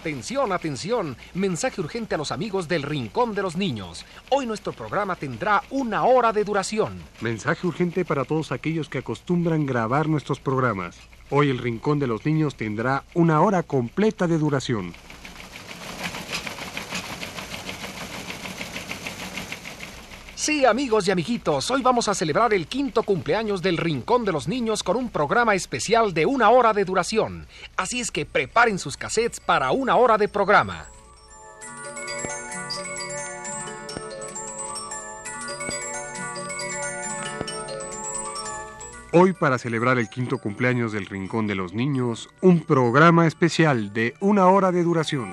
Atención, atención. Mensaje urgente a los amigos del Rincón de los Niños. Hoy nuestro programa tendrá una hora de duración. Mensaje urgente para todos aquellos que acostumbran grabar nuestros programas. Hoy el Rincón de los Niños tendrá una hora completa de duración. Sí, amigos y amiguitos, hoy vamos a celebrar el quinto cumpleaños del Rincón de los Niños con un programa especial de una hora de duración. Así es que preparen sus cassettes para una hora de programa. Hoy para celebrar el quinto cumpleaños del Rincón de los Niños, un programa especial de una hora de duración.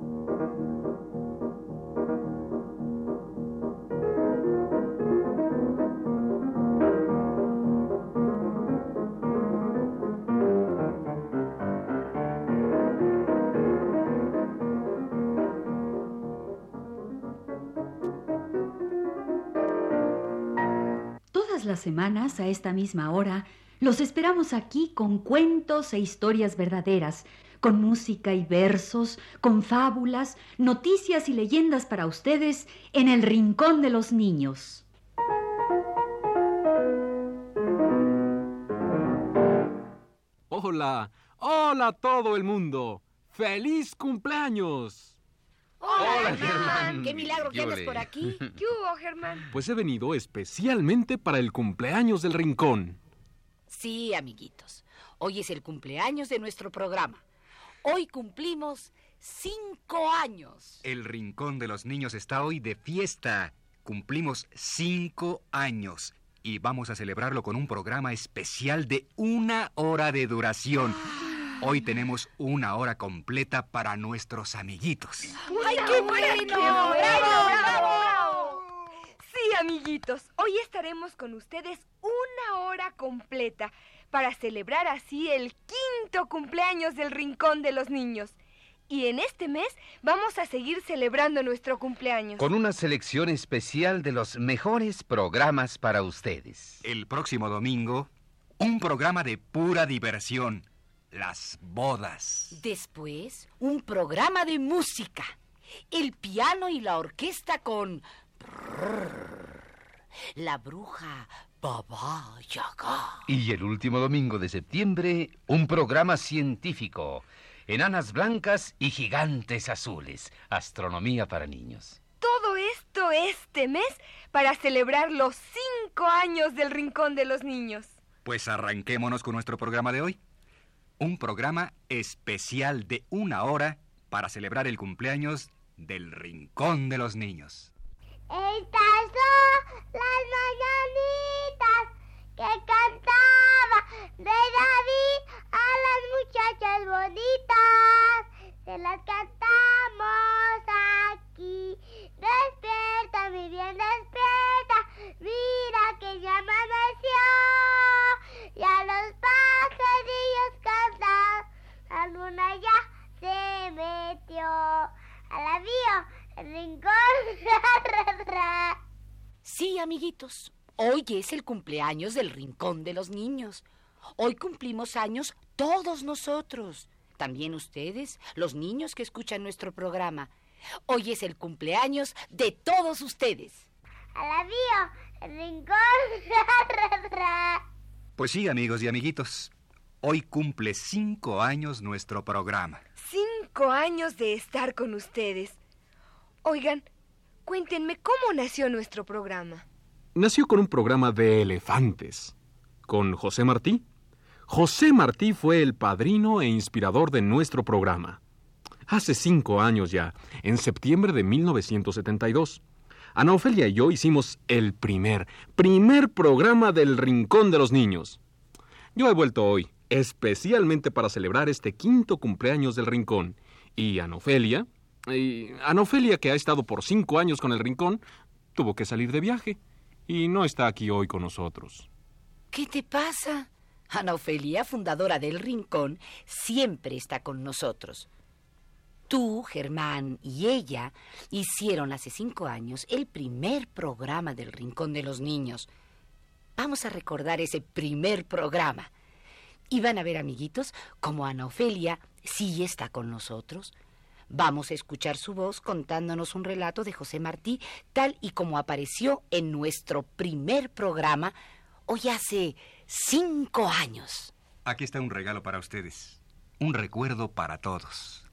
Las semanas, a esta misma hora, los esperamos aquí con cuentos e historias verdaderas, con música y versos, con fábulas, noticias y leyendas para ustedes en el Rincón de los Niños. Hola, hola a todo el mundo. ¡Feliz cumpleaños! Hola, Germán. Qué milagro que por aquí. ¿Qué hubo, Germán? Pues he venido especialmente para el cumpleaños del rincón. Sí, amiguitos. Hoy es el cumpleaños de nuestro programa. Hoy cumplimos cinco años. El Rincón de los Niños está hoy de fiesta. Cumplimos cinco años y vamos a celebrarlo con un programa especial de una hora de duración. Hoy tenemos una hora completa para nuestros amiguitos. ¡Ay, qué bueno! ¡Bravo, bravo! Sí, amiguitos, hoy estaremos con ustedes una hora completa para celebrar así el quinto cumpleaños del Rincón de los Niños. Y en este mes vamos a seguir celebrando nuestro cumpleaños. Con una selección especial de los mejores programas para ustedes. El próximo domingo, un programa de pura diversión. Las bodas. Después, un programa de música. El piano y la orquesta con... La bruja Baba Yaga. Y el último domingo de septiembre, un programa científico. Enanas blancas y gigantes azules. Astronomía para niños. Todo esto este mes para celebrar los cinco años del Rincón de los Niños. Pues arranquémonos con nuestro programa de hoy. Un programa especial de una hora para celebrar el cumpleaños del Rincón de los Niños. Estas son las mañanitas que cantaba de David a las muchachas bonitas. Se las cantamos aquí. Despierta, mi bien, despierta. Mira que ya amaneció. Y a los luna ya se metió. A la vio, el rincón. Sí, amiguitos. Hoy es el cumpleaños del Rincón de los Niños. Hoy cumplimos años todos nosotros. También ustedes, los niños que escuchan nuestro programa. Hoy es el cumpleaños de todos ustedes. A la vio, el rincón. Pues sí, amigos y amiguitos. Hoy cumple cinco años nuestro programa. Cinco años de estar con ustedes. Oigan, cuéntenme cómo nació nuestro programa. Nació con un programa de elefantes. Con José Martí. José Martí fue el padrino e inspirador de nuestro programa. Hace cinco años ya, en septiembre de 1972. Ana Ofelia y yo hicimos el primer, primer programa del Rincón de los Niños. Yo he vuelto hoy, especialmente para celebrar este quinto cumpleaños del Rincón. Y Ana Ofelia, y Ana Ofelia, que ha estado por cinco años con el Rincón, tuvo que salir de viaje. y no está aquí hoy con nosotros. ¿Qué te pasa? Ana Ofelia, fundadora del Rincón, siempre está con nosotros. Tú, Germán y ella hicieron hace cinco años el primer programa del Rincón de los Niños. Vamos a recordar ese primer programa. Y van a ver, amiguitos, como Ana Ofelia sí está con nosotros. Vamos a escuchar su voz contándonos un relato de José Martí, tal y como apareció en nuestro primer programa hoy hace cinco años. Aquí está un regalo para ustedes. Un recuerdo para todos.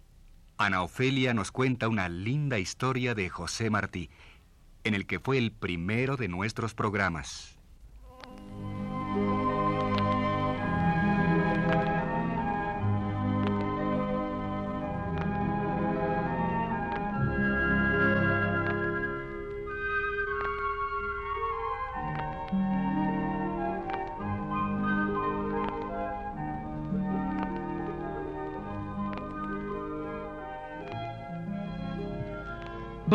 Ana Ofelia nos cuenta una linda historia de José Martí, en el que fue el primero de nuestros programas.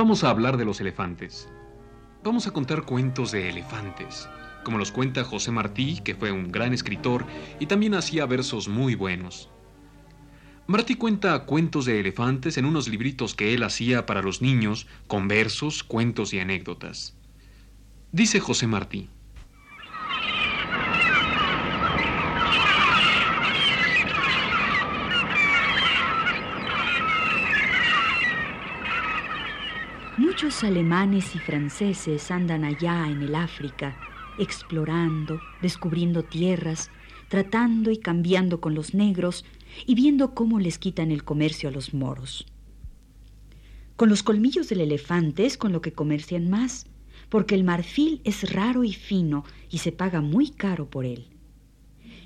Vamos a hablar de los elefantes. Vamos a contar cuentos de elefantes, como los cuenta José Martí, que fue un gran escritor y también hacía versos muy buenos. Martí cuenta cuentos de elefantes en unos libritos que él hacía para los niños, con versos, cuentos y anécdotas. Dice José Martí. Muchos alemanes y franceses andan allá en el África, explorando, descubriendo tierras, tratando y cambiando con los negros y viendo cómo les quitan el comercio a los moros. Con los colmillos del elefante es con lo que comercian más, porque el marfil es raro y fino y se paga muy caro por él.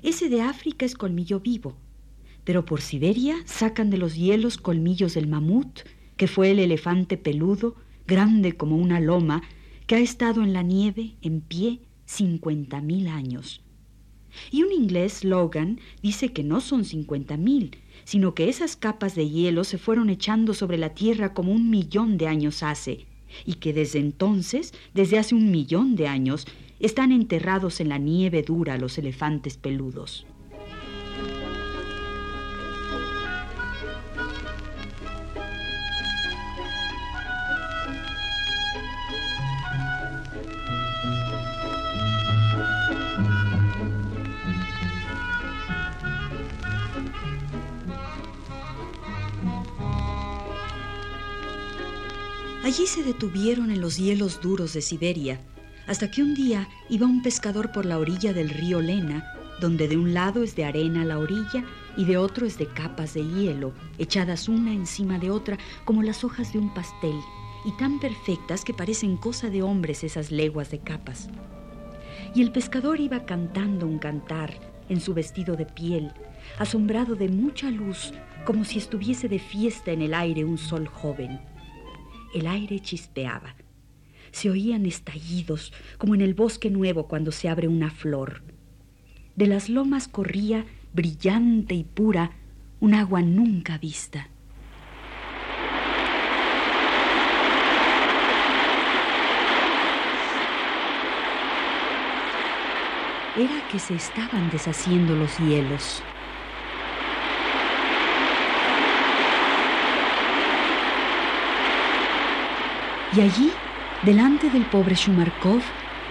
Ese de África es colmillo vivo, pero por Siberia sacan de los hielos colmillos del mamut, que fue el elefante peludo grande como una loma, que ha estado en la nieve en pie cincuenta mil años. Y un inglés, Logan, dice que no son cincuenta mil, sino que esas capas de hielo se fueron echando sobre la Tierra como un millón de años hace, y que desde entonces, desde hace un millón de años, están enterrados en la nieve dura los elefantes peludos. Allí se detuvieron en los hielos duros de Siberia, hasta que un día iba un pescador por la orilla del río Lena, donde de un lado es de arena la orilla y de otro es de capas de hielo, echadas una encima de otra como las hojas de un pastel, y tan perfectas que parecen cosa de hombres esas leguas de capas. Y el pescador iba cantando un cantar en su vestido de piel, asombrado de mucha luz, como si estuviese de fiesta en el aire un sol joven. El aire chispeaba. Se oían estallidos, como en el bosque nuevo cuando se abre una flor. De las lomas corría, brillante y pura, un agua nunca vista. Era que se estaban deshaciendo los hielos. Y allí, delante del pobre Shumarkov,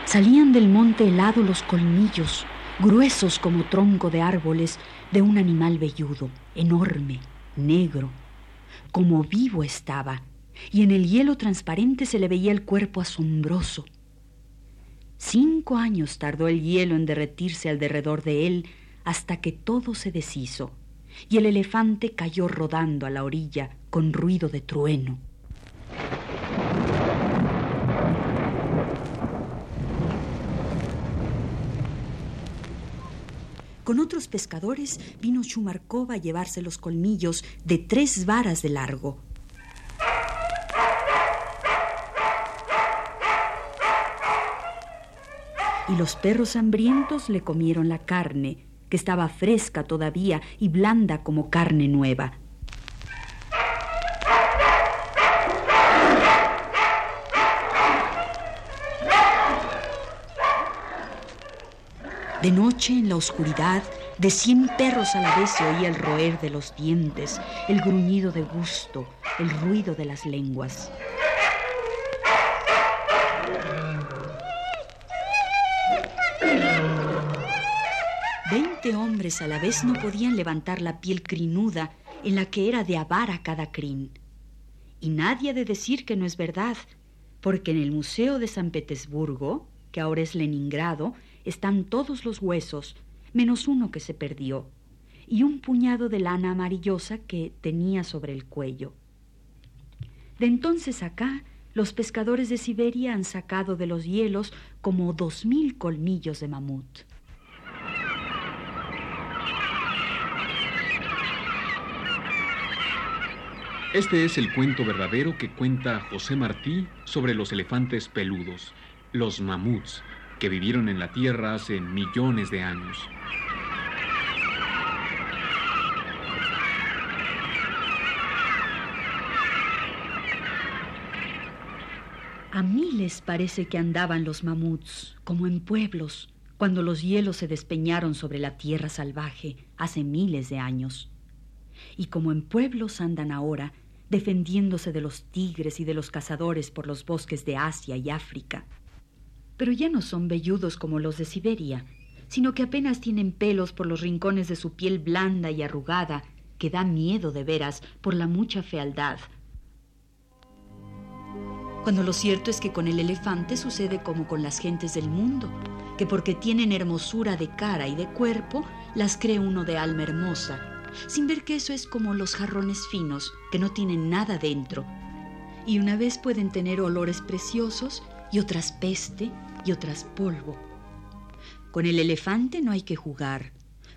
salían del monte helado los colmillos, gruesos como tronco de árboles, de un animal velludo, enorme, negro. Como vivo estaba, y en el hielo transparente se le veía el cuerpo asombroso. Cinco años tardó el hielo en derretirse alrededor de él hasta que todo se deshizo, y el elefante cayó rodando a la orilla con ruido de trueno. Con otros pescadores vino Chumarkov a llevarse los colmillos de tres varas de largo. Y los perros hambrientos le comieron la carne, que estaba fresca todavía y blanda como carne nueva. De noche, en la oscuridad, de cien perros a la vez se oía el roer de los dientes, el gruñido de gusto, el ruido de las lenguas. Veinte hombres a la vez no podían levantar la piel crinuda en la que era de avara cada crin. Y nadie ha de decir que no es verdad, porque en el Museo de San Petersburgo, que ahora es Leningrado, están todos los huesos, menos uno que se perdió, y un puñado de lana amarillosa que tenía sobre el cuello. De entonces acá, los pescadores de Siberia han sacado de los hielos como dos mil colmillos de mamut. Este es el cuento verdadero que cuenta José Martí sobre los elefantes peludos, los mamuts, que vivieron en la Tierra hace millones de años. A miles parece que andaban los mamuts, como en pueblos, cuando los hielos se despeñaron sobre la tierra salvaje hace miles de años. Y como en pueblos andan ahora, defendiéndose de los tigres y de los cazadores por los bosques de Asia y África. Pero ya no son velludos como los de Siberia, sino que apenas tienen pelos por los rincones de su piel blanda y arrugada, que da miedo de veras por la mucha fealdad. Cuando lo cierto es que con el elefante sucede como con las gentes del mundo, que porque tienen hermosura de cara y de cuerpo, las cree uno de alma hermosa, sin ver que eso es como los jarrones finos, que no tienen nada dentro. Y una vez pueden tener olores preciosos y otras peste y otras polvo. Con el elefante no hay que jugar,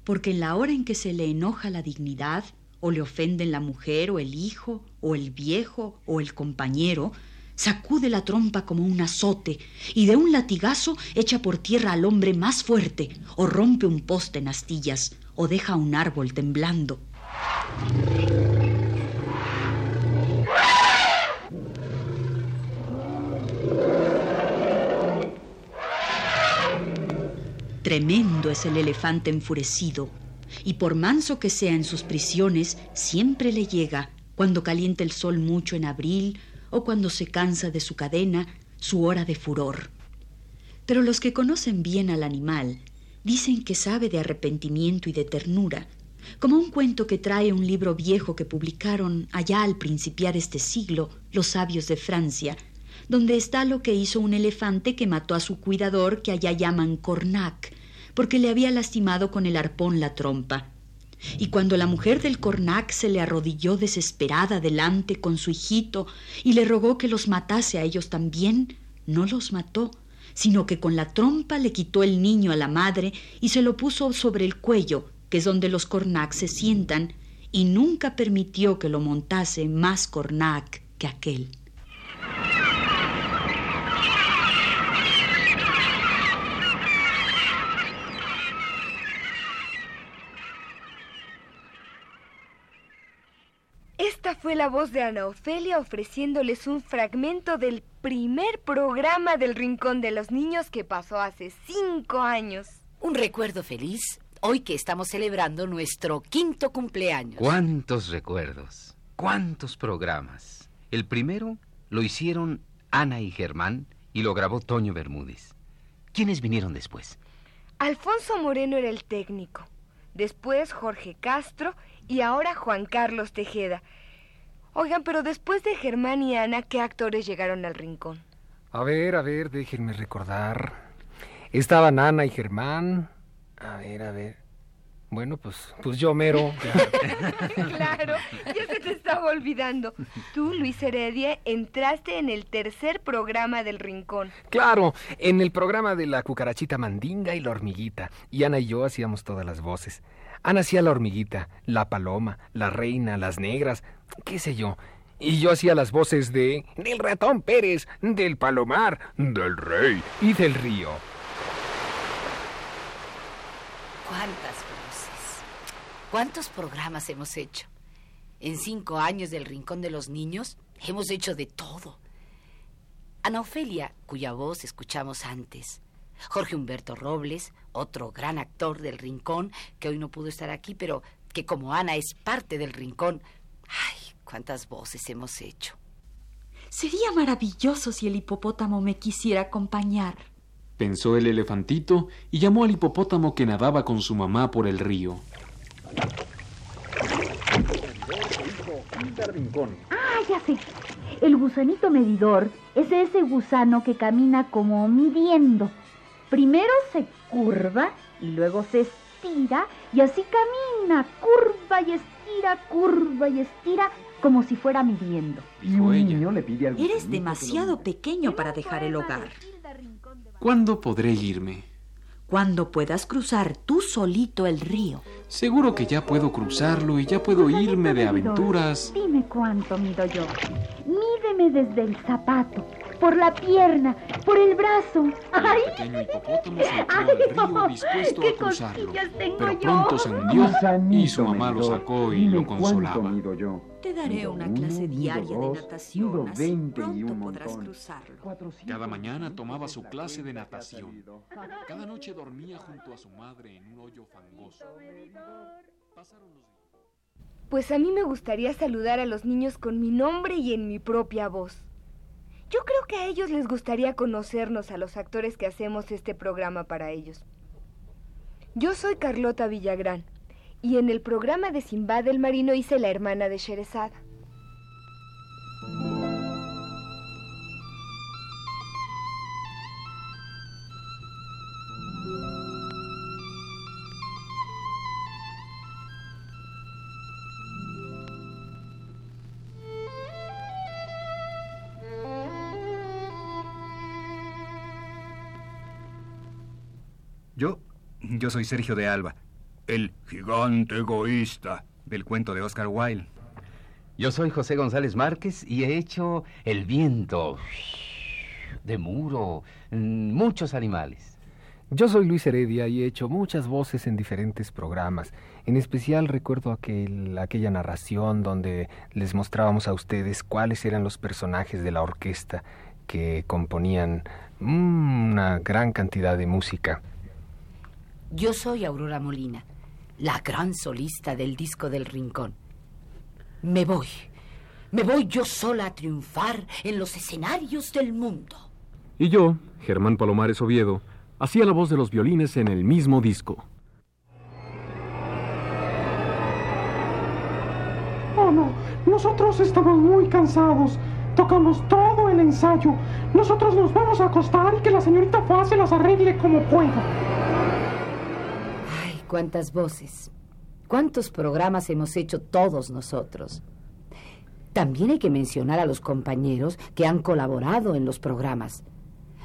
porque en la hora en que se le enoja la dignidad, o le ofenden la mujer, o el hijo, o el viejo, o el compañero, sacude la trompa como un azote y de un latigazo echa por tierra al hombre más fuerte, o rompe un poste en astillas, o deja un árbol temblando. Tremendo es el elefante enfurecido, y por manso que sea en sus prisiones, siempre le llega, cuando calienta el sol mucho en abril o cuando se cansa de su cadena, su hora de furor. Pero los que conocen bien al animal dicen que sabe de arrepentimiento y de ternura, como un cuento que trae un libro viejo que publicaron allá al principiar este siglo los sabios de Francia, donde está lo que hizo un elefante que mató a su cuidador que allá llaman Cornac, porque le había lastimado con el arpón la trompa. Y cuando la mujer del Cornac se le arrodilló desesperada delante con su hijito y le rogó que los matase a ellos también, no los mató, sino que con la trompa le quitó el niño a la madre y se lo puso sobre el cuello, que es donde los Cornac se sientan, y nunca permitió que lo montase más Cornac que aquel. Esta fue la voz de Ana Ofelia ofreciéndoles un fragmento del primer programa del Rincón de los Niños que pasó hace cinco años. Un recuerdo feliz hoy que estamos celebrando nuestro quinto cumpleaños. ¿Cuántos recuerdos? ¿Cuántos programas? El primero lo hicieron Ana y Germán y lo grabó Toño Bermúdez. ¿Quiénes vinieron después? Alfonso Moreno era el técnico, después Jorge Castro y ahora Juan Carlos Tejeda. Oigan, pero después de Germán y Ana, ¿qué actores llegaron al rincón? A ver, a ver, déjenme recordar. Estaban Ana y Germán. A ver, a ver. Bueno, pues, pues yo mero. claro, ya se te estaba olvidando. Tú, Luis Heredia, entraste en el tercer programa del Rincón. Claro, en el programa de la cucarachita mandinga y la hormiguita. Y Ana y yo hacíamos todas las voces. Ana hacía la hormiguita, la paloma, la reina, las negras, qué sé yo. Y yo hacía las voces de del ratón Pérez, del palomar, del rey y del río. ¿Cuántas voces? ¿Cuántos programas hemos hecho? En cinco años del Rincón de los Niños hemos hecho de todo. Ana Ofelia, cuya voz escuchamos antes, Jorge Humberto Robles, otro gran actor del Rincón, que hoy no pudo estar aquí, pero que como Ana es parte del Rincón, ay, cuántas voces hemos hecho. Sería maravilloso si el hipopótamo me quisiera acompañar. Pensó el elefantito y llamó al hipopótamo que nadaba con su mamá por el río. Ah, ya sé. El gusanito medidor es ese gusano que camina como midiendo. Primero se curva y luego se estira y así camina, curva y estira, curva y estira como si fuera midiendo. Y un niño le pide al Eres demasiado pequeño para dejar el hogar. ¿Cuándo podré irme? Cuando puedas cruzar tú solito el río. Seguro que ya puedo cruzarlo y ya puedo irme de aventuras. Dime cuánto mido yo. Mídeme desde el zapato, por la pierna, por el brazo. ¡Ay! El pequeño hipopótamo se ¡Ay, metió al río no! dispuesto ¡Qué a cruzarlo. cosquillas tengo Pero yo! pronto se hundió y su mamá lo sacó y dime lo consolaba. Te daré Mido una clase diaria de natación, así 20 y pronto un podrás cruzarlo. Cada mañana tomaba su la clase de natación. Cada noche dormía junto a su madre en un hoyo fangoso. Pasaron los días. Pues a mí me gustaría saludar a los niños con mi nombre y en mi propia voz. Yo creo que a ellos les gustaría conocernos a los actores que hacemos este programa para ellos. Yo soy Carlota Villagrán y en el programa de Simbad el Marino hice la hermana de Sherezada. Yo soy Sergio de Alba, el gigante egoísta del cuento de Oscar Wilde. Yo soy José González Márquez y he hecho El viento, de muro, mm, muchos animales. Yo soy Luis Heredia y he hecho muchas voces en diferentes programas. En especial recuerdo aquel, aquella narración donde les mostrábamos a ustedes cuáles eran los personajes de la orquesta que componían mm, una gran cantidad de música. Yo soy Aurora Molina, la gran solista del disco del Rincón. Me voy, me voy yo sola a triunfar en los escenarios del mundo. Y yo, Germán Palomares Oviedo, hacía la voz de los violines en el mismo disco. Oh, no. Nosotros estamos muy cansados. Tocamos todo el ensayo. Nosotros nos vamos a acostar y que la señorita Fua se las arregle como pueda. Cuántas voces, cuántos programas hemos hecho todos nosotros. También hay que mencionar a los compañeros que han colaborado en los programas.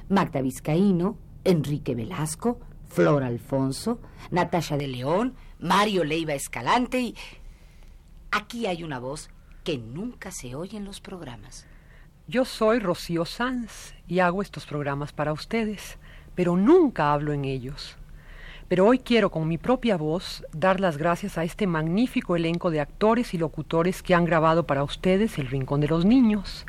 Magda Vizcaíno, Enrique Velasco, Flor Alfonso, Natasha de León, Mario Leiva Escalante y... Aquí hay una voz que nunca se oye en los programas. Yo soy Rocío Sanz y hago estos programas para ustedes, pero nunca hablo en ellos. Pero hoy quiero con mi propia voz dar las gracias a este magnífico elenco de actores y locutores que han grabado para ustedes El Rincón de los Niños.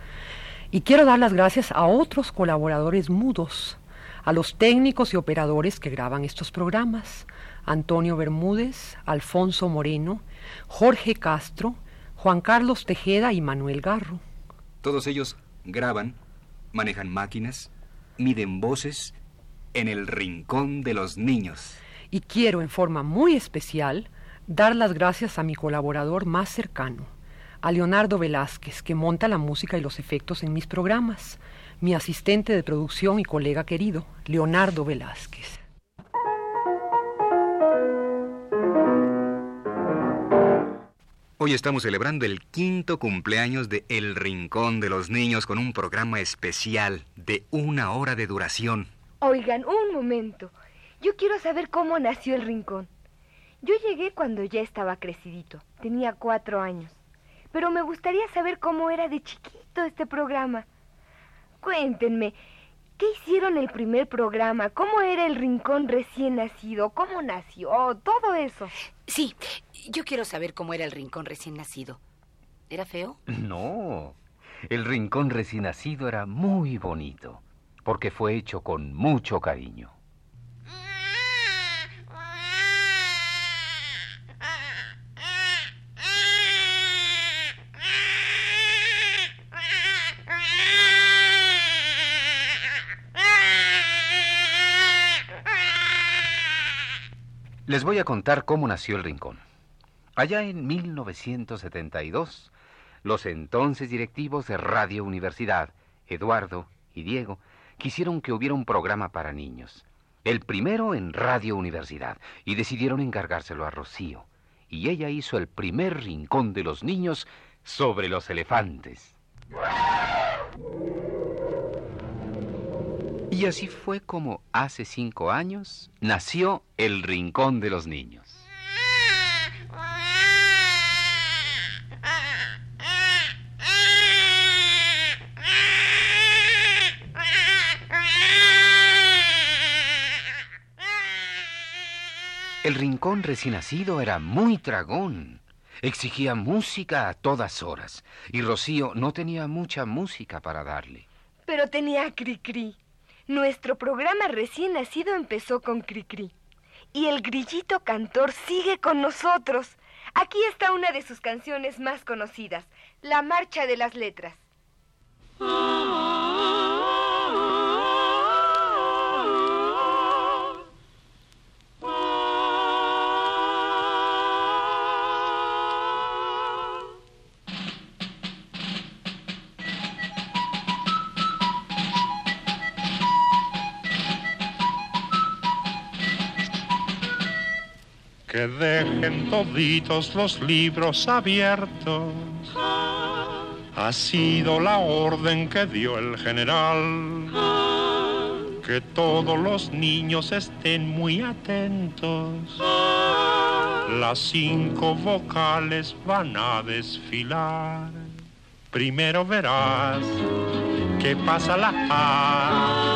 Y quiero dar las gracias a otros colaboradores mudos, a los técnicos y operadores que graban estos programas, Antonio Bermúdez, Alfonso Moreno, Jorge Castro, Juan Carlos Tejeda y Manuel Garro. Todos ellos graban, manejan máquinas, miden voces en el rincón de los niños. Y quiero en forma muy especial dar las gracias a mi colaborador más cercano, a Leonardo Velázquez, que monta la música y los efectos en mis programas, mi asistente de producción y colega querido, Leonardo Velázquez. Hoy estamos celebrando el quinto cumpleaños de El Rincón de los Niños con un programa especial de una hora de duración. Oigan, un momento. Yo quiero saber cómo nació el rincón. Yo llegué cuando ya estaba crecidito. Tenía cuatro años. Pero me gustaría saber cómo era de chiquito este programa. Cuéntenme, ¿qué hicieron el primer programa? ¿Cómo era el rincón recién nacido? ¿Cómo nació? Todo eso. Sí, yo quiero saber cómo era el rincón recién nacido. ¿Era feo? No, el rincón recién nacido era muy bonito, porque fue hecho con mucho cariño. Les voy a contar cómo nació el Rincón. Allá en 1972, los entonces directivos de Radio Universidad, Eduardo y Diego, quisieron que hubiera un programa para niños. El primero en Radio Universidad, y decidieron encargárselo a Rocío. Y ella hizo el primer rincón de los niños sobre los elefantes. Y así fue como hace cinco años nació el Rincón de los Niños. El rincón recién nacido era muy dragón. Exigía música a todas horas. Y Rocío no tenía mucha música para darle. Pero tenía Cricri. Nuestro programa recién nacido empezó con Cricri. Y el grillito cantor sigue con nosotros. Aquí está una de sus canciones más conocidas, La Marcha de las Letras. Que dejen toditos los libros abiertos. Ha sido la orden que dio el general. Que todos los niños estén muy atentos. Las cinco vocales van a desfilar. Primero verás que pasa la A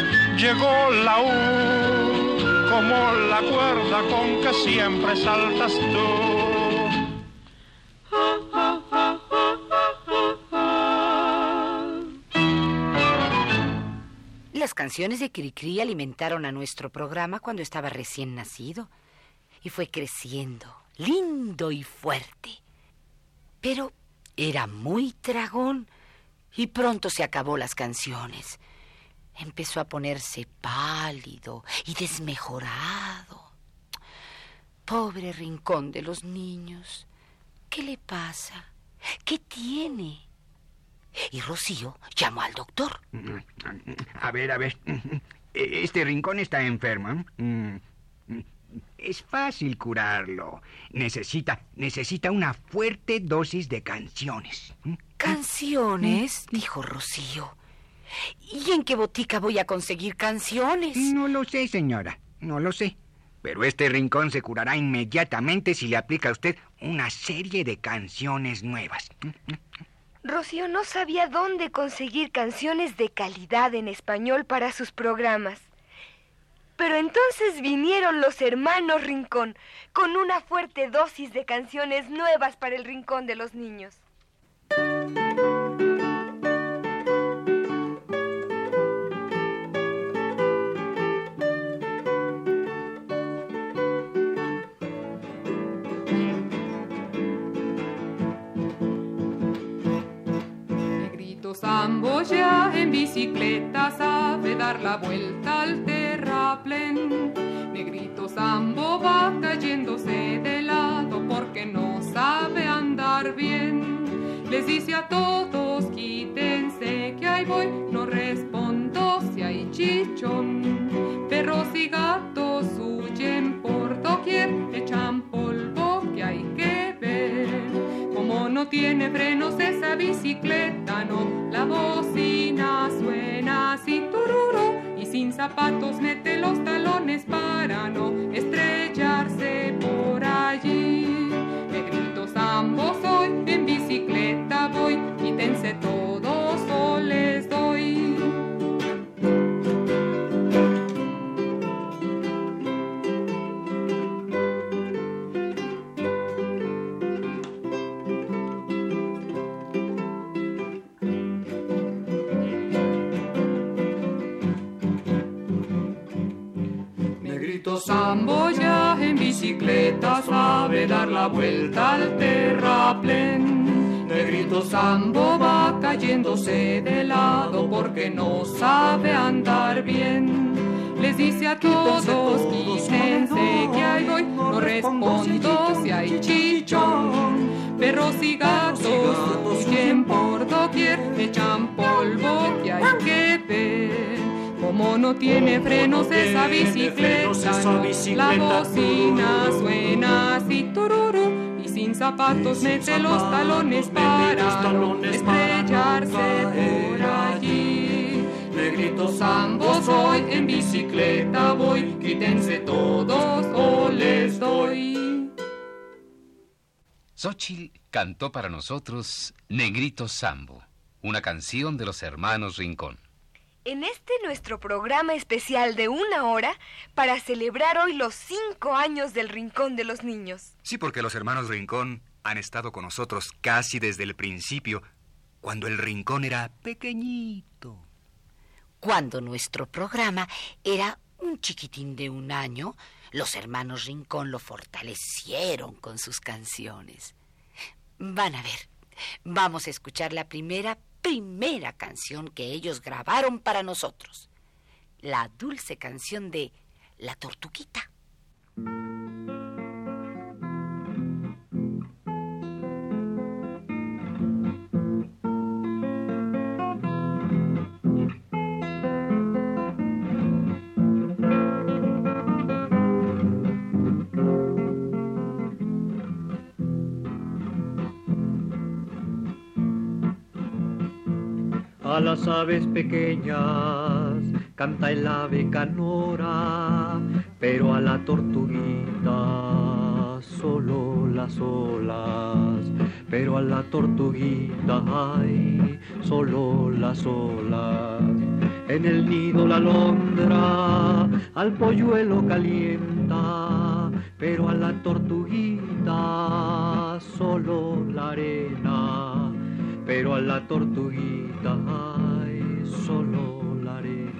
llegó la U, como la cuerda con que siempre saltas tú. Las canciones de Cricri alimentaron a nuestro programa cuando estaba recién nacido y fue creciendo, lindo y fuerte. Pero era muy dragón y pronto se acabó las canciones empezó a ponerse pálido y desmejorado. Pobre rincón de los niños. ¿Qué le pasa? ¿Qué tiene? Y Rocío llamó al doctor. A ver, a ver. Este rincón está enfermo. Es fácil curarlo. Necesita, necesita una fuerte dosis de canciones. ¿Canciones? dijo Rocío. ¿Y en qué botica voy a conseguir canciones? No lo sé, señora, no lo sé. Pero este rincón se curará inmediatamente si le aplica a usted una serie de canciones nuevas. Rocío no sabía dónde conseguir canciones de calidad en español para sus programas. Pero entonces vinieron los hermanos Rincón con una fuerte dosis de canciones nuevas para el Rincón de los Niños. Sambo ya en bicicleta sabe dar la vuelta al terraplén. Negrito Sambo va cayéndose de lado porque no sabe andar bien. Les dice a todos quítense que ahí voy, no respondo si hay chichón. Perros y gatos huyen por doquier, echan polvo que hay que ver. Como no tiene frenos esa bicicleta, la bocina suena así tururo y sin zapatos mete los talones para no Negrito Sambo ya en bicicleta sabe dar la vuelta al terraplén. Negrito Sambo va cayéndose de lado porque no sabe andar bien. Les dice a todos, quítense que ahí voy, no respondo si hay chichón. Perros y gatos huyen por doquier, echan polvo que hay que ver. Como no tiene frenos esa bicicleta, no, la bocina suena así tururu y sin zapatos mete los talones para estrellarse por allí. Negrito Sambo soy, en bicicleta voy, quítense todos o les doy. Xochitl cantó para nosotros Negrito Sambo, una canción de los hermanos Rincón. En este nuestro programa especial de una hora para celebrar hoy los cinco años del Rincón de los Niños. Sí, porque los hermanos Rincón han estado con nosotros casi desde el principio, cuando el Rincón era pequeñito. Cuando nuestro programa era un chiquitín de un año, los hermanos Rincón lo fortalecieron con sus canciones. Van a ver, vamos a escuchar la primera, primera canción que ellos grabaron para nosotros. La dulce canción de La Tortuguita. Las aves pequeñas canta el ave canora, pero a la tortuguita solo las olas, pero a la tortuguita ay, solo las olas. En el nido la alondra al polluelo calienta, pero a la tortuguita solo la arena pero a la tortuguita solo la arena.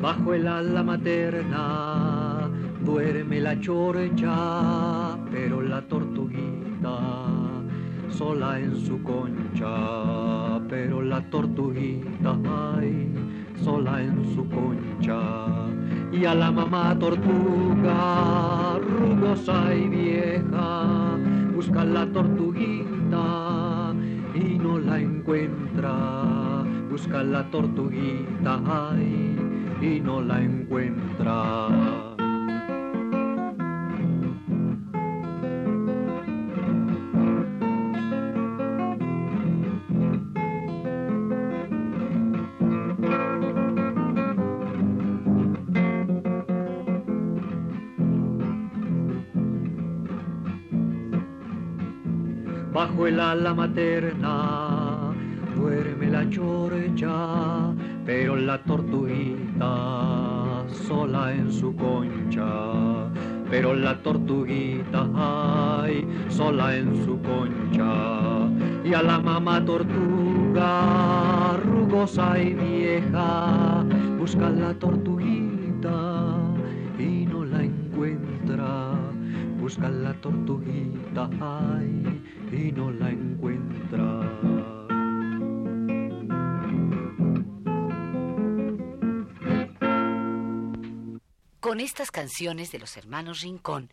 Bajo el ala materna duerme la chorcha, pero la tortuguita sola en su concha, pero la tortuguita ay, sola en su concha. Y a la mamá tortuga, rugosa y vieja, busca la tortuguita y no la encuentra. Busca la tortuguita ay, y no la encuentra. Ala materna duerme la chorcha, pero la tortuguita sola en su concha, pero la tortuguita, ay, sola en su concha. Y a la mamá tortuga, rugosa y vieja, busca la tortuguita y no la encuentra. Busca la tortuguita, ay, y no la encuentra. Con estas canciones de los hermanos Rincón,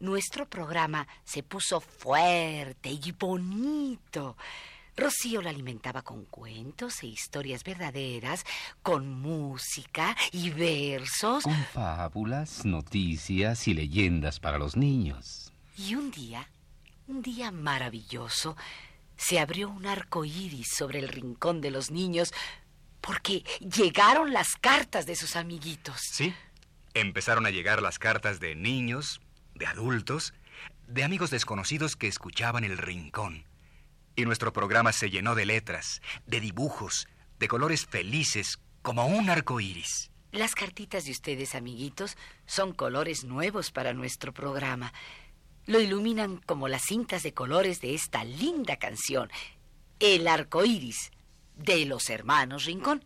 nuestro programa se puso fuerte y bonito. Rocío la alimentaba con cuentos e historias verdaderas, con música y versos. Con fábulas, noticias y leyendas para los niños. Y un día, un día maravilloso, se abrió un arco iris sobre el rincón de los niños porque llegaron las cartas de sus amiguitos. Sí, empezaron a llegar las cartas de niños, de adultos, de amigos desconocidos que escuchaban el rincón. Y nuestro programa se llenó de letras, de dibujos, de colores felices, como un arco iris. Las cartitas de ustedes, amiguitos, son colores nuevos para nuestro programa. Lo iluminan como las cintas de colores de esta linda canción, El arco iris, de los hermanos Rincón.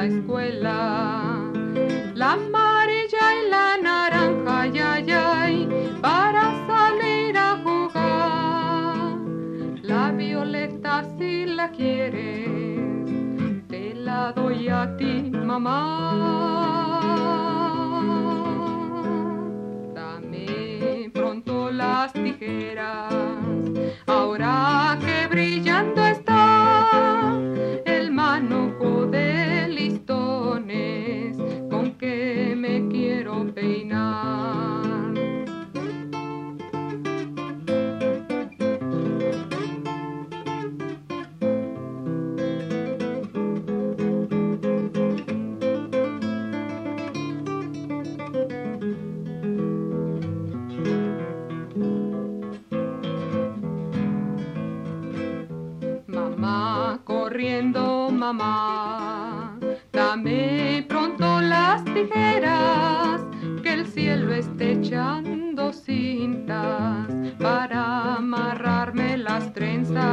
La escuela. La amarilla y la naranja, ya, ya, para salir a jugar. La violeta si la quieres, te la doy a ti, mamá. Dame pronto las tijeras, ahora que brillando dame pronto las tijeras, que el cielo esté echando cintas para amarrarme las trenzas.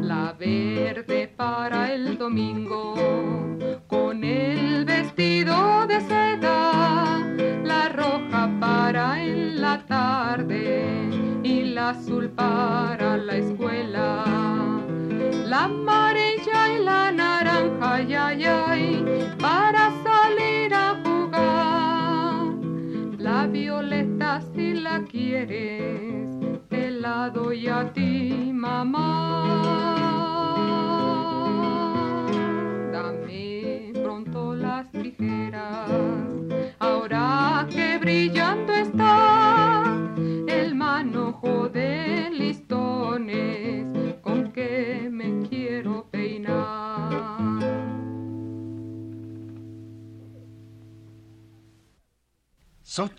La verde para el domingo, con el vestido de seda, la roja para en la tarde y la azul para la escuela. La para salir a jugar. La violeta si la quieres, te la doy a ti, mamá. Dame pronto las tijeras, ahora que brillando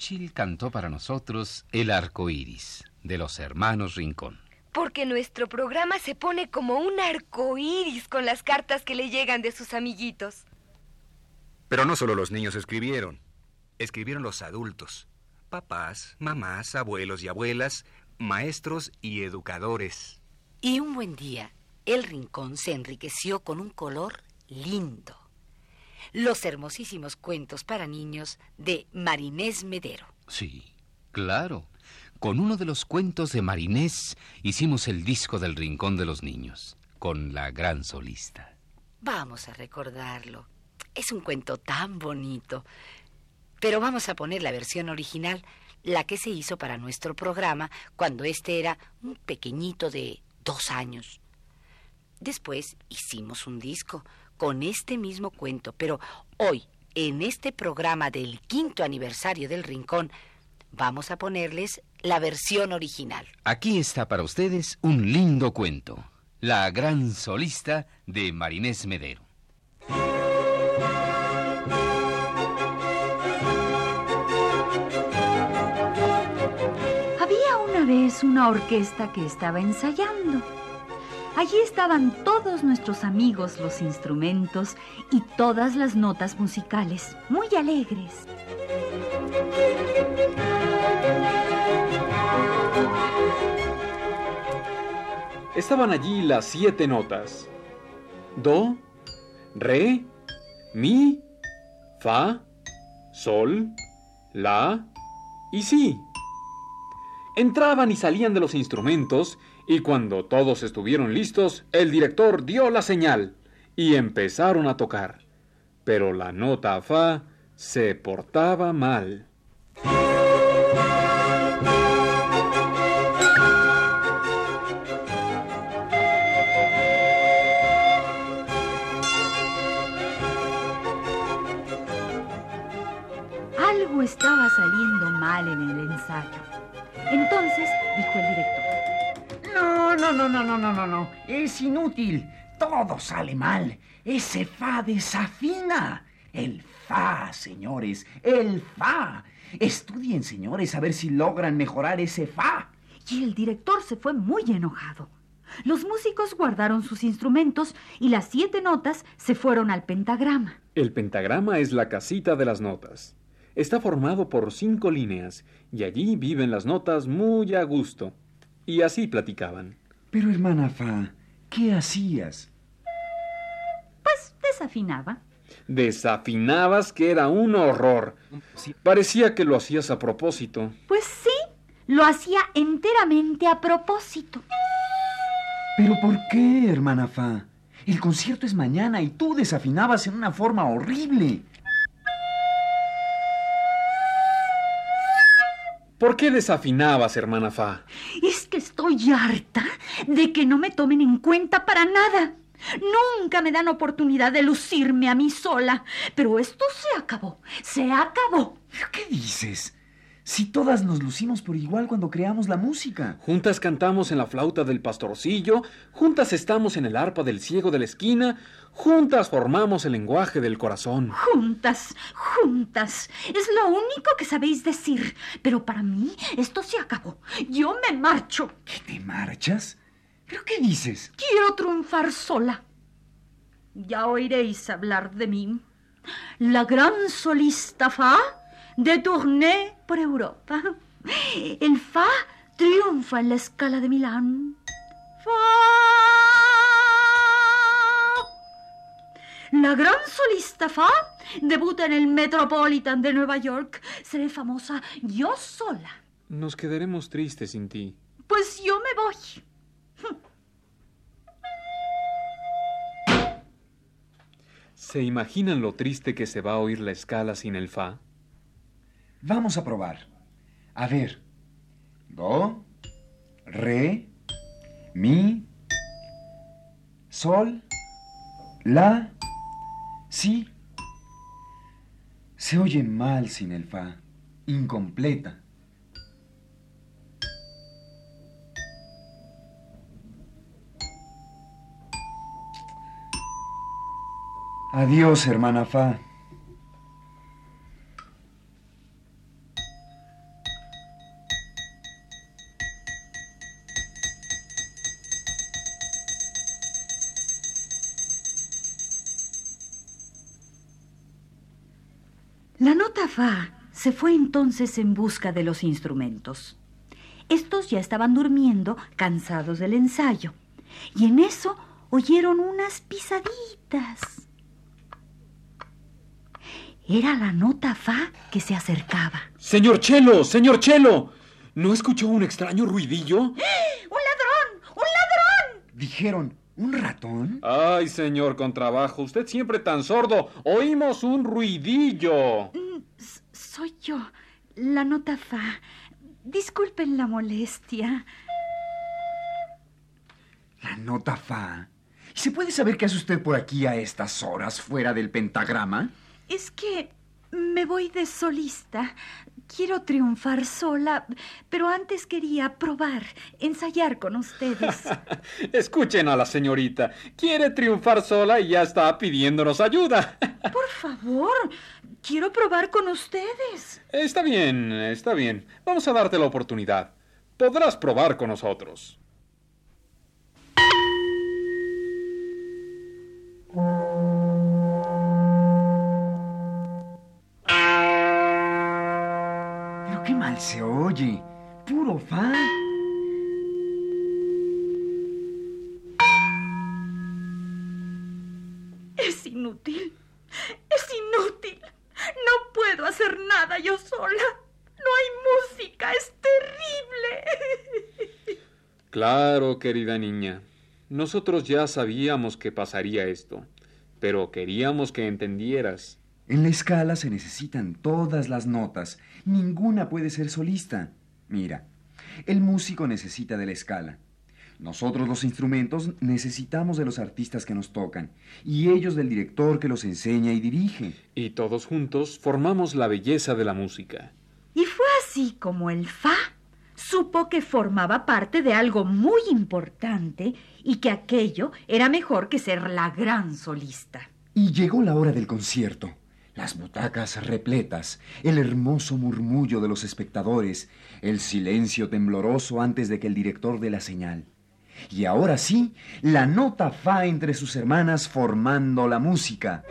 Xochitl cantó para nosotros El arco iris de los hermanos Rincón. Porque nuestro programa se pone como un arco iris con las cartas que le llegan de sus amiguitos. Pero no solo los niños escribieron, escribieron los adultos, papás, mamás, abuelos y abuelas, maestros y educadores. Y un buen día, el rincón se enriqueció con un color lindo. Los hermosísimos cuentos para niños de Marinés Medero. Sí, claro. Con uno de los cuentos de Marinés hicimos el disco del Rincón de los Niños. con la gran solista. Vamos a recordarlo. Es un cuento tan bonito. Pero vamos a poner la versión original, la que se hizo para nuestro programa cuando este era un pequeñito de dos años. Después hicimos un disco con este mismo cuento, pero hoy, en este programa del quinto aniversario del Rincón, vamos a ponerles la versión original. Aquí está para ustedes un lindo cuento, La gran solista de Marinés Medero. Había una vez una orquesta que estaba ensayando. Allí estaban todos nuestros amigos los instrumentos y todas las notas musicales, muy alegres. Estaban allí las siete notas. Do, re, mi, fa, sol, la y si. Entraban y salían de los instrumentos y cuando todos estuvieron listos, el director dio la señal y empezaron a tocar. Pero la nota fa se portaba mal. Algo estaba saliendo mal en el ensayo. Entonces dijo el director. No, no, no, no, no, no, no, no. Es inútil. Todo sale mal. Ese fa desafina. El fa, señores. El fa. Estudien, señores, a ver si logran mejorar ese fa. Y el director se fue muy enojado. Los músicos guardaron sus instrumentos y las siete notas se fueron al pentagrama. El pentagrama es la casita de las notas. Está formado por cinco líneas y allí viven las notas muy a gusto. Y así platicaban. Pero hermana Fa, ¿qué hacías? Pues desafinaba. Desafinabas que era un horror. Parecía que lo hacías a propósito. Pues sí, lo hacía enteramente a propósito. ¿Pero por qué, hermana Fa? El concierto es mañana y tú desafinabas en una forma horrible. ¿Por qué desafinabas, hermana Fa? Es que estoy harta de que no me tomen en cuenta para nada. Nunca me dan oportunidad de lucirme a mí sola. Pero esto se acabó. Se acabó. ¿Qué dices? Si todas nos lucimos por igual cuando creamos la música. Juntas cantamos en la flauta del pastorcillo, juntas estamos en el arpa del ciego de la esquina, juntas formamos el lenguaje del corazón. Juntas, juntas. Es lo único que sabéis decir. Pero para mí esto se acabó. Yo me marcho. ¿Qué te marchas? ¿Pero qué dices? Quiero triunfar sola. Ya oiréis hablar de mí. La gran solista Fa de tournée por Europa. El Fa triunfa en la escala de Milán. Fa. La gran solista Fa debuta en el Metropolitan de Nueva York. Seré famosa yo sola. Nos quedaremos tristes sin ti. Pues yo me voy. ¿Se imaginan lo triste que se va a oír la escala sin el fa? Vamos a probar. A ver. Do, re, mi, sol, la, si. Se oye mal sin el fa, incompleta. Adiós, hermana Fa. Se fue entonces en busca de los instrumentos. Estos ya estaban durmiendo, cansados del ensayo, y en eso oyeron unas pisaditas. Era la nota Fa que se acercaba. Señor Chelo, señor Chelo, ¿no escuchó un extraño ruidillo? ¡Un ladrón! ¡Un ladrón! Dijeron, ¿Un ratón? Ay, señor Contrabajo, usted siempre tan sordo. Oímos un ruidillo. Soy yo, la nota fa. Disculpen la molestia. La nota fa. ¿Se puede saber qué hace usted por aquí a estas horas fuera del pentagrama? Es que me voy de solista. Quiero triunfar sola, pero antes quería probar, ensayar con ustedes. Escuchen a la señorita. Quiere triunfar sola y ya está pidiéndonos ayuda. Por favor, quiero probar con ustedes. Está bien, está bien. Vamos a darte la oportunidad. Podrás probar con nosotros. se oye. Puro fa. Es inútil. Es inútil. Hacer nada yo sola. No hay música. Es terrible. Claro, querida niña. Nosotros ya sabíamos que pasaría esto, pero queríamos que entendieras. En la escala se necesitan todas las notas. Ninguna puede ser solista. Mira, el músico necesita de la escala. Nosotros los instrumentos necesitamos de los artistas que nos tocan y ellos del director que los enseña y dirige. Y todos juntos formamos la belleza de la música. Y fue así como el Fa supo que formaba parte de algo muy importante y que aquello era mejor que ser la gran solista. Y llegó la hora del concierto. Las butacas repletas, el hermoso murmullo de los espectadores, el silencio tembloroso antes de que el director dé la señal. Y ahora sí, la nota fa entre sus hermanas formando la música.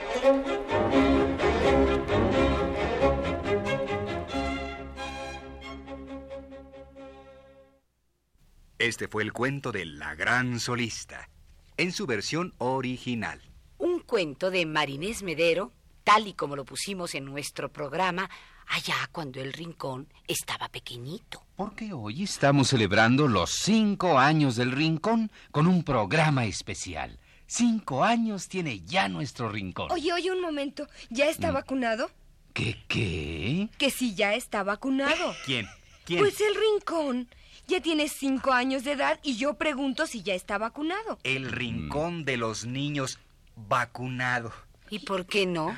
Este fue el cuento de La Gran Solista, en su versión original. Un cuento de Marinés Medero tal y como lo pusimos en nuestro programa allá cuando el rincón estaba pequeñito. Porque hoy estamos celebrando los cinco años del rincón con un programa especial. Cinco años tiene ya nuestro rincón. Oye, oye, un momento. ¿Ya está mm. vacunado? ¿Qué qué? Que sí, ya está vacunado. ¿Quién? ¿Quién? Pues el rincón. Ya tiene cinco años de edad y yo pregunto si ya está vacunado. El rincón de los niños vacunado. ¿Y por qué no?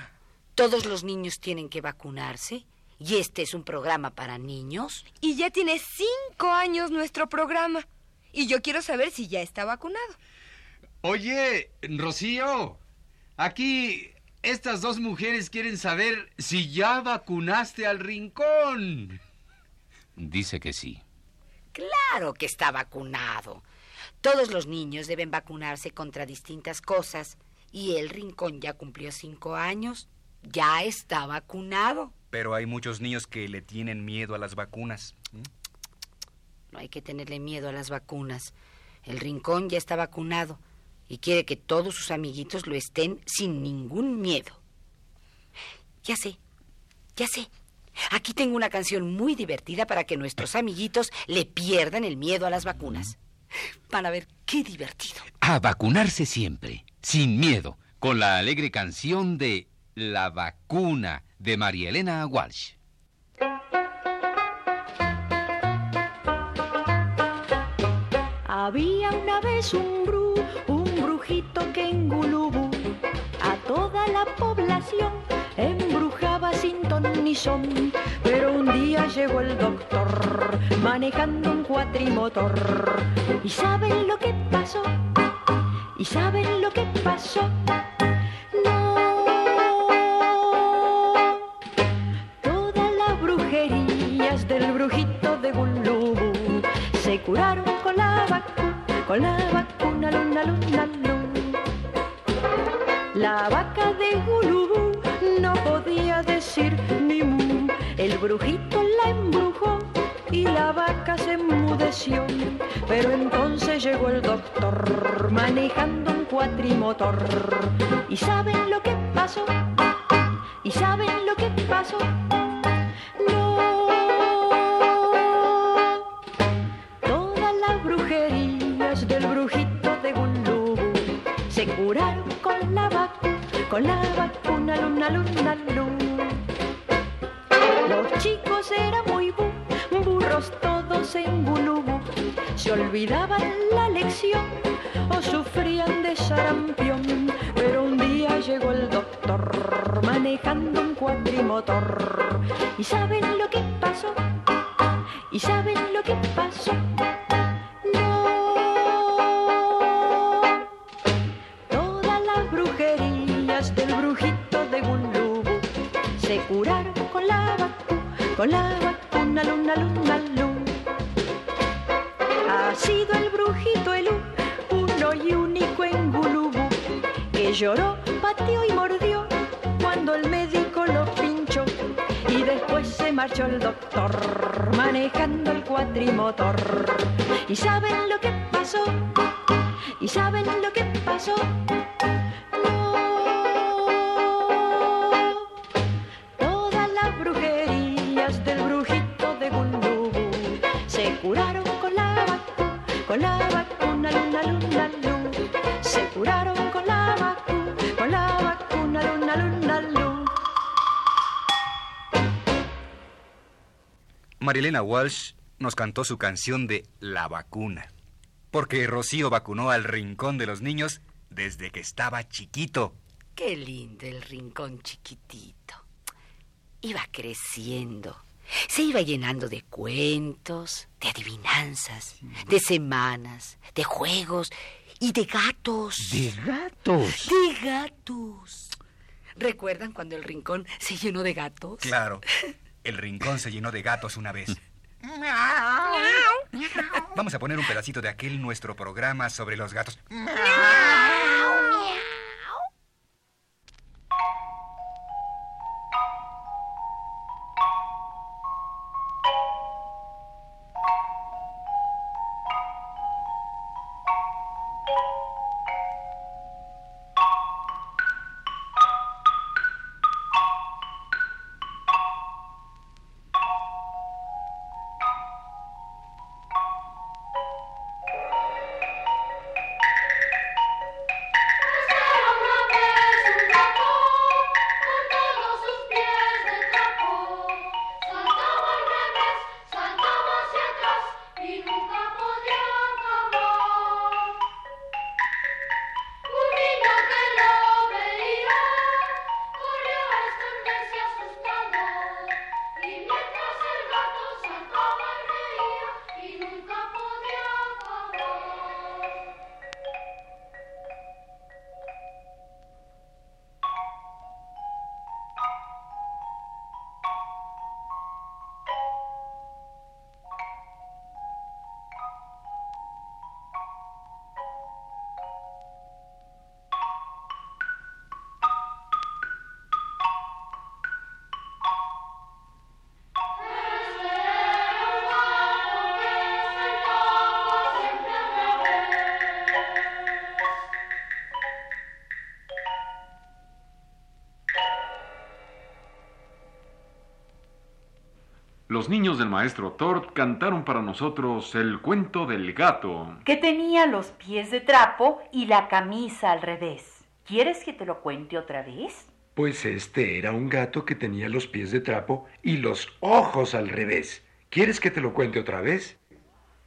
Todos los niños tienen que vacunarse. ¿Y este es un programa para niños? Y ya tiene cinco años nuestro programa. Y yo quiero saber si ya está vacunado. Oye, Rocío, aquí estas dos mujeres quieren saber si ya vacunaste al rincón. Dice que sí. Claro que está vacunado. Todos los niños deben vacunarse contra distintas cosas. Y el rincón ya cumplió cinco años ya está vacunado. Pero hay muchos niños que le tienen miedo a las vacunas. No hay que tenerle miedo a las vacunas. El rincón ya está vacunado y quiere que todos sus amiguitos lo estén sin ningún miedo. Ya sé, ya sé. Aquí tengo una canción muy divertida para que nuestros amiguitos le pierdan el miedo a las vacunas. Van a ver qué divertido. A vacunarse siempre, sin miedo, con la alegre canción de la vacuna de María Elena Walsh. Había una vez un bru, un brujito que en Gulubú a toda la población embrujaba sin ton ni son. Pero un día llegó el doctor manejando un cuatrimotor. ¿Y saben lo que pasó? ¿Y saben lo que pasó? Curaron con la vacuna, con la vacuna, luna, luna, luna. La vaca de Gulubú no podía decir ni mu. El brujito la embrujó y la vaca se enmudeció. Pero entonces llegó el doctor manejando un cuatrimotor. ¿Y saben lo que pasó? ¿Y saben lo que pasó? La vacuna, luna, luna, luna. Los chicos eran muy bu- burros todos en bulubú, se olvidaban la lección o sufrían de sarampión. Pero un día llegó el doctor manejando un cuatrimotor. ¿Y saben lo que pasó? ¿Y saben lo que pasó? La vacuna, luna, luna, luna. Ha sido el brujito el u- uno y único en Gulubú que lloró, pateó y mordió cuando el médico lo pinchó. Y después se marchó el doctor manejando el cuatrimotor. ¿Y saben lo que pasó? ¿Y saben lo que pasó? Marilena Walsh nos cantó su canción de La vacuna. Porque Rocío vacunó al rincón de los niños desde que estaba chiquito. Qué lindo el rincón chiquitito. Iba creciendo. Se iba llenando de cuentos, de adivinanzas, de semanas, de juegos y de gatos. ¿De gatos? De gatos. ¿Recuerdan cuando el rincón se llenó de gatos? Claro, el rincón se llenó de gatos una vez. Vamos a poner un pedacito de aquel nuestro programa sobre los gatos. Los niños del maestro Tort cantaron para nosotros el cuento del gato. que tenía los pies de trapo y la camisa al revés. ¿Quieres que te lo cuente otra vez? Pues este era un gato que tenía los pies de trapo y los ojos al revés. ¿Quieres que te lo cuente otra vez?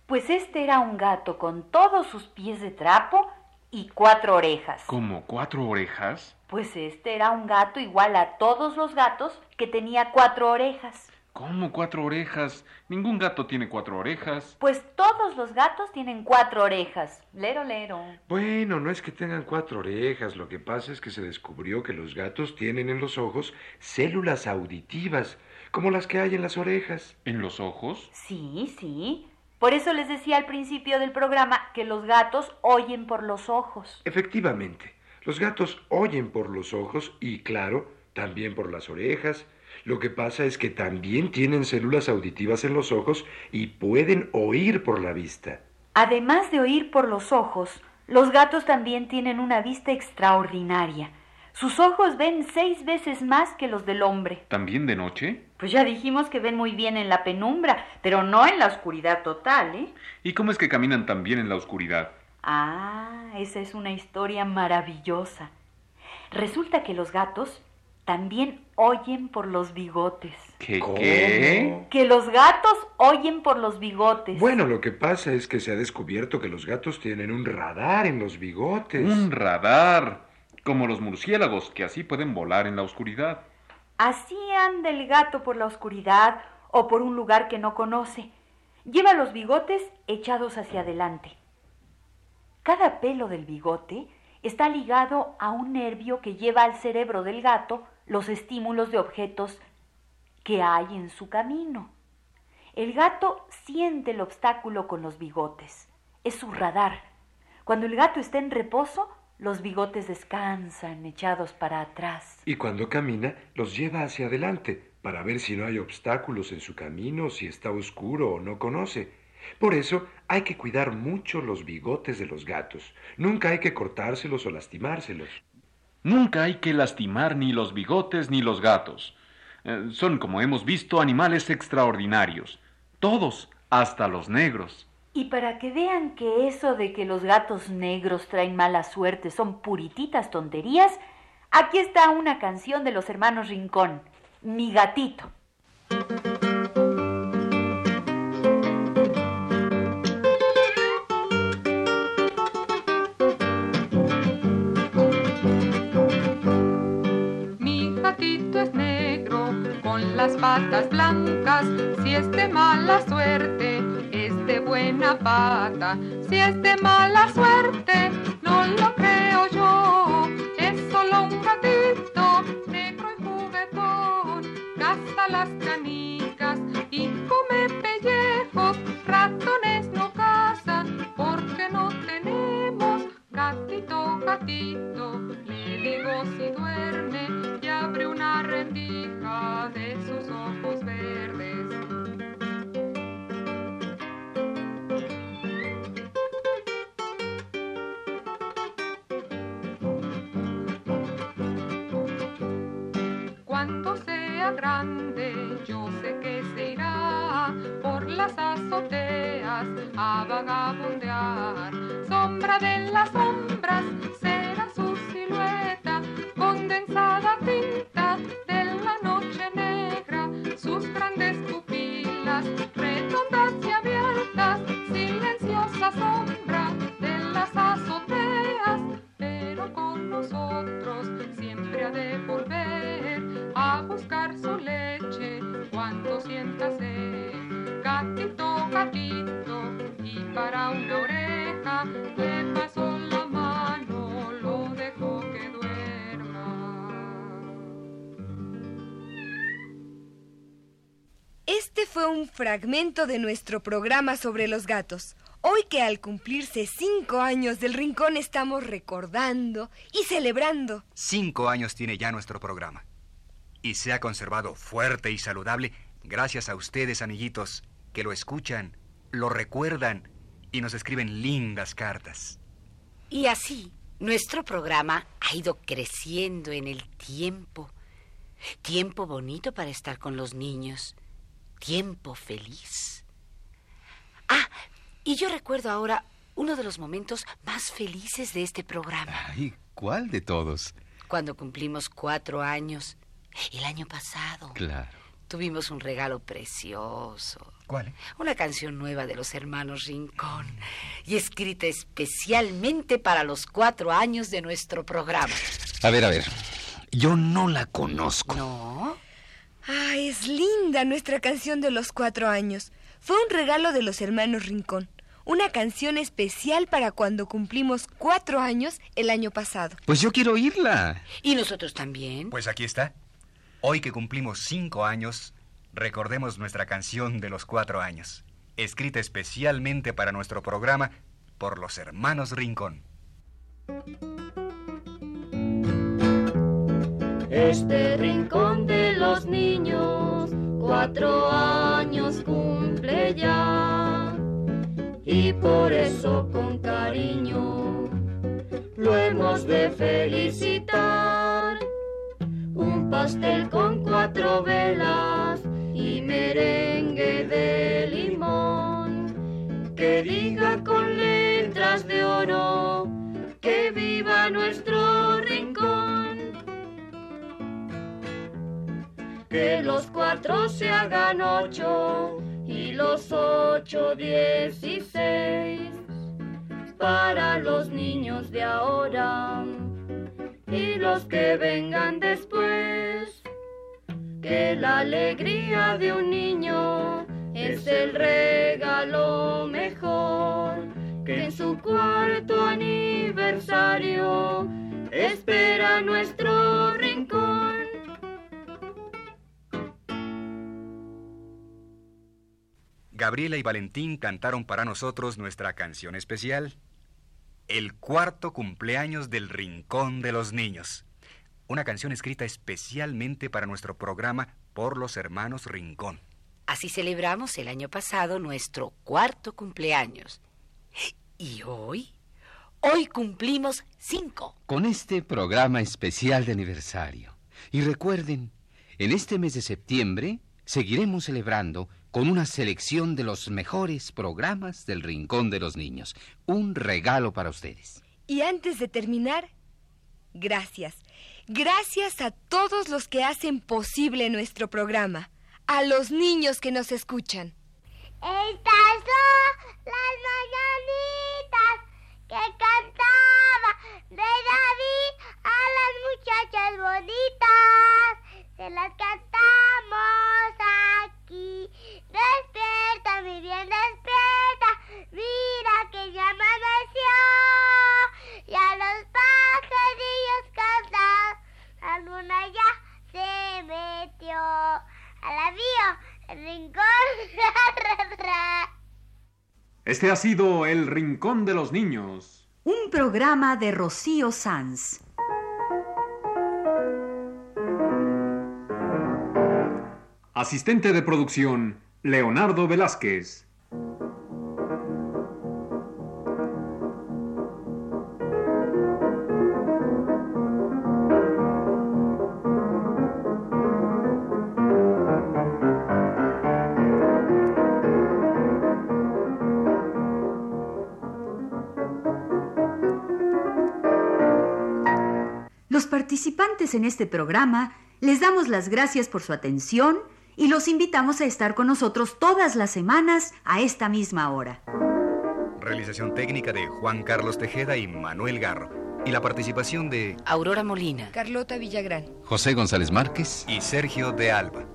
Pues este era un gato con todos sus pies de trapo y cuatro orejas. ¿Como cuatro orejas? Pues este era un gato igual a todos los gatos que tenía cuatro orejas. ¿Cómo cuatro orejas? Ningún gato tiene cuatro orejas. Pues todos los gatos tienen cuatro orejas. Lero, lero. Bueno, no es que tengan cuatro orejas, lo que pasa es que se descubrió que los gatos tienen en los ojos células auditivas, como las que hay en las orejas. ¿En los ojos? Sí, sí. Por eso les decía al principio del programa que los gatos oyen por los ojos. Efectivamente, los gatos oyen por los ojos y, claro, también por las orejas. Lo que pasa es que también tienen células auditivas en los ojos y pueden oír por la vista. Además de oír por los ojos, los gatos también tienen una vista extraordinaria. Sus ojos ven seis veces más que los del hombre. ¿También de noche? Pues ya dijimos que ven muy bien en la penumbra, pero no en la oscuridad total, ¿eh? ¿Y cómo es que caminan tan bien en la oscuridad? Ah, esa es una historia maravillosa. Resulta que los gatos también oyen por los bigotes. ¿Qué? ¿Qué? Que los gatos oyen por los bigotes. Bueno, lo que pasa es que se ha descubierto que los gatos tienen un radar en los bigotes. Un radar. Como los murciélagos, que así pueden volar en la oscuridad. Así anda el gato por la oscuridad o por un lugar que no conoce. Lleva los bigotes echados hacia adelante. Cada pelo del bigote está ligado a un nervio que lleva al cerebro del gato los estímulos de objetos que hay en su camino. El gato siente el obstáculo con los bigotes. Es su radar. Cuando el gato está en reposo, los bigotes descansan echados para atrás. Y cuando camina, los lleva hacia adelante para ver si no hay obstáculos en su camino, si está oscuro o no conoce. Por eso hay que cuidar mucho los bigotes de los gatos. Nunca hay que cortárselos o lastimárselos. Nunca hay que lastimar ni los bigotes ni los gatos. Eh, son, como hemos visto, animales extraordinarios. Todos, hasta los negros. Y para que vean que eso de que los gatos negros traen mala suerte son purititas tonterías, aquí está una canción de los hermanos Rincón, Mi gatito. Las patas blancas, si es de mala suerte, es de buena pata, si es de mala suerte, no lo creo yo, es solo un gatito, negro y juguetón, caza las canicas y come pellejos, ratones no caza, porque no tenemos gatito, gatito, si duerme y abre una rendija de sus ojos verdes. Cuando sea grande, yo sé que se irá por las azoteas a vagabundear. Sombra de las sombras fue un fragmento de nuestro programa sobre los gatos. Hoy que al cumplirse cinco años del rincón estamos recordando y celebrando. Cinco años tiene ya nuestro programa. Y se ha conservado fuerte y saludable gracias a ustedes, amiguitos, que lo escuchan, lo recuerdan y nos escriben lindas cartas. Y así, nuestro programa ha ido creciendo en el tiempo. Tiempo bonito para estar con los niños. Tiempo feliz. Ah, y yo recuerdo ahora uno de los momentos más felices de este programa. Ay, ¿cuál de todos? Cuando cumplimos cuatro años, el año pasado. Claro. Tuvimos un regalo precioso. ¿Cuál? Una canción nueva de los hermanos Rincón y escrita especialmente para los cuatro años de nuestro programa. A ver, a ver. Yo no la conozco. ¿No? Ah, es linda nuestra canción de los cuatro años. Fue un regalo de los hermanos Rincón. Una canción especial para cuando cumplimos cuatro años el año pasado. Pues yo quiero oírla. ¿Y nosotros también? Pues aquí está. Hoy que cumplimos cinco años, recordemos nuestra canción de los cuatro años, escrita especialmente para nuestro programa por los hermanos Rincón. Este rincón de los niños, cuatro años cumple ya. Y por eso con cariño lo hemos de felicitar. Un pastel con cuatro velas y merengue de limón. Que diga con letra bolas de oro, Que los cuatro se hagan ocho y los ocho dieciséis para los niños de ahora y los que vengan después. Que la alegría de un niño es el regalo mejor que en su cuarto aniversario espera nuestro rincón. Gabriela y Valentín cantaron para nosotros nuestra canción especial, El cuarto cumpleaños del Rincón de los Niños. Una canción escrita especialmente para nuestro programa por los hermanos Rincón. Así celebramos el año pasado nuestro cuarto cumpleaños. ¿Y hoy? Hoy cumplimos cinco. Con este programa especial de aniversario. Y recuerden, en este mes de septiembre seguiremos celebrando con una selección de los mejores programas del Rincón de los Niños. Un regalo para ustedes. Y antes de terminar, gracias. Gracias a todos los que hacen posible nuestro programa. A los niños que nos escuchan. Estas son las mañanitas que cantaba de David a las muchachas bonitas. Se las cantamos aquí. Despierta, mi bien, despierta. Mira que ya amaneció. Y a los pajarillos cantan. La luna ya se metió. A la el rincón. Este ha sido El Rincón de los Niños. Un programa de Rocío Sanz. Asistente de producción, Leonardo Velázquez. Los participantes en este programa les damos las gracias por su atención y los invitamos a estar con nosotros todas las semanas a esta misma hora. Realización técnica de Juan Carlos Tejeda y Manuel Garro. Y la participación de Aurora Molina, Carlota Villagrán, José González Márquez y Sergio de Alba.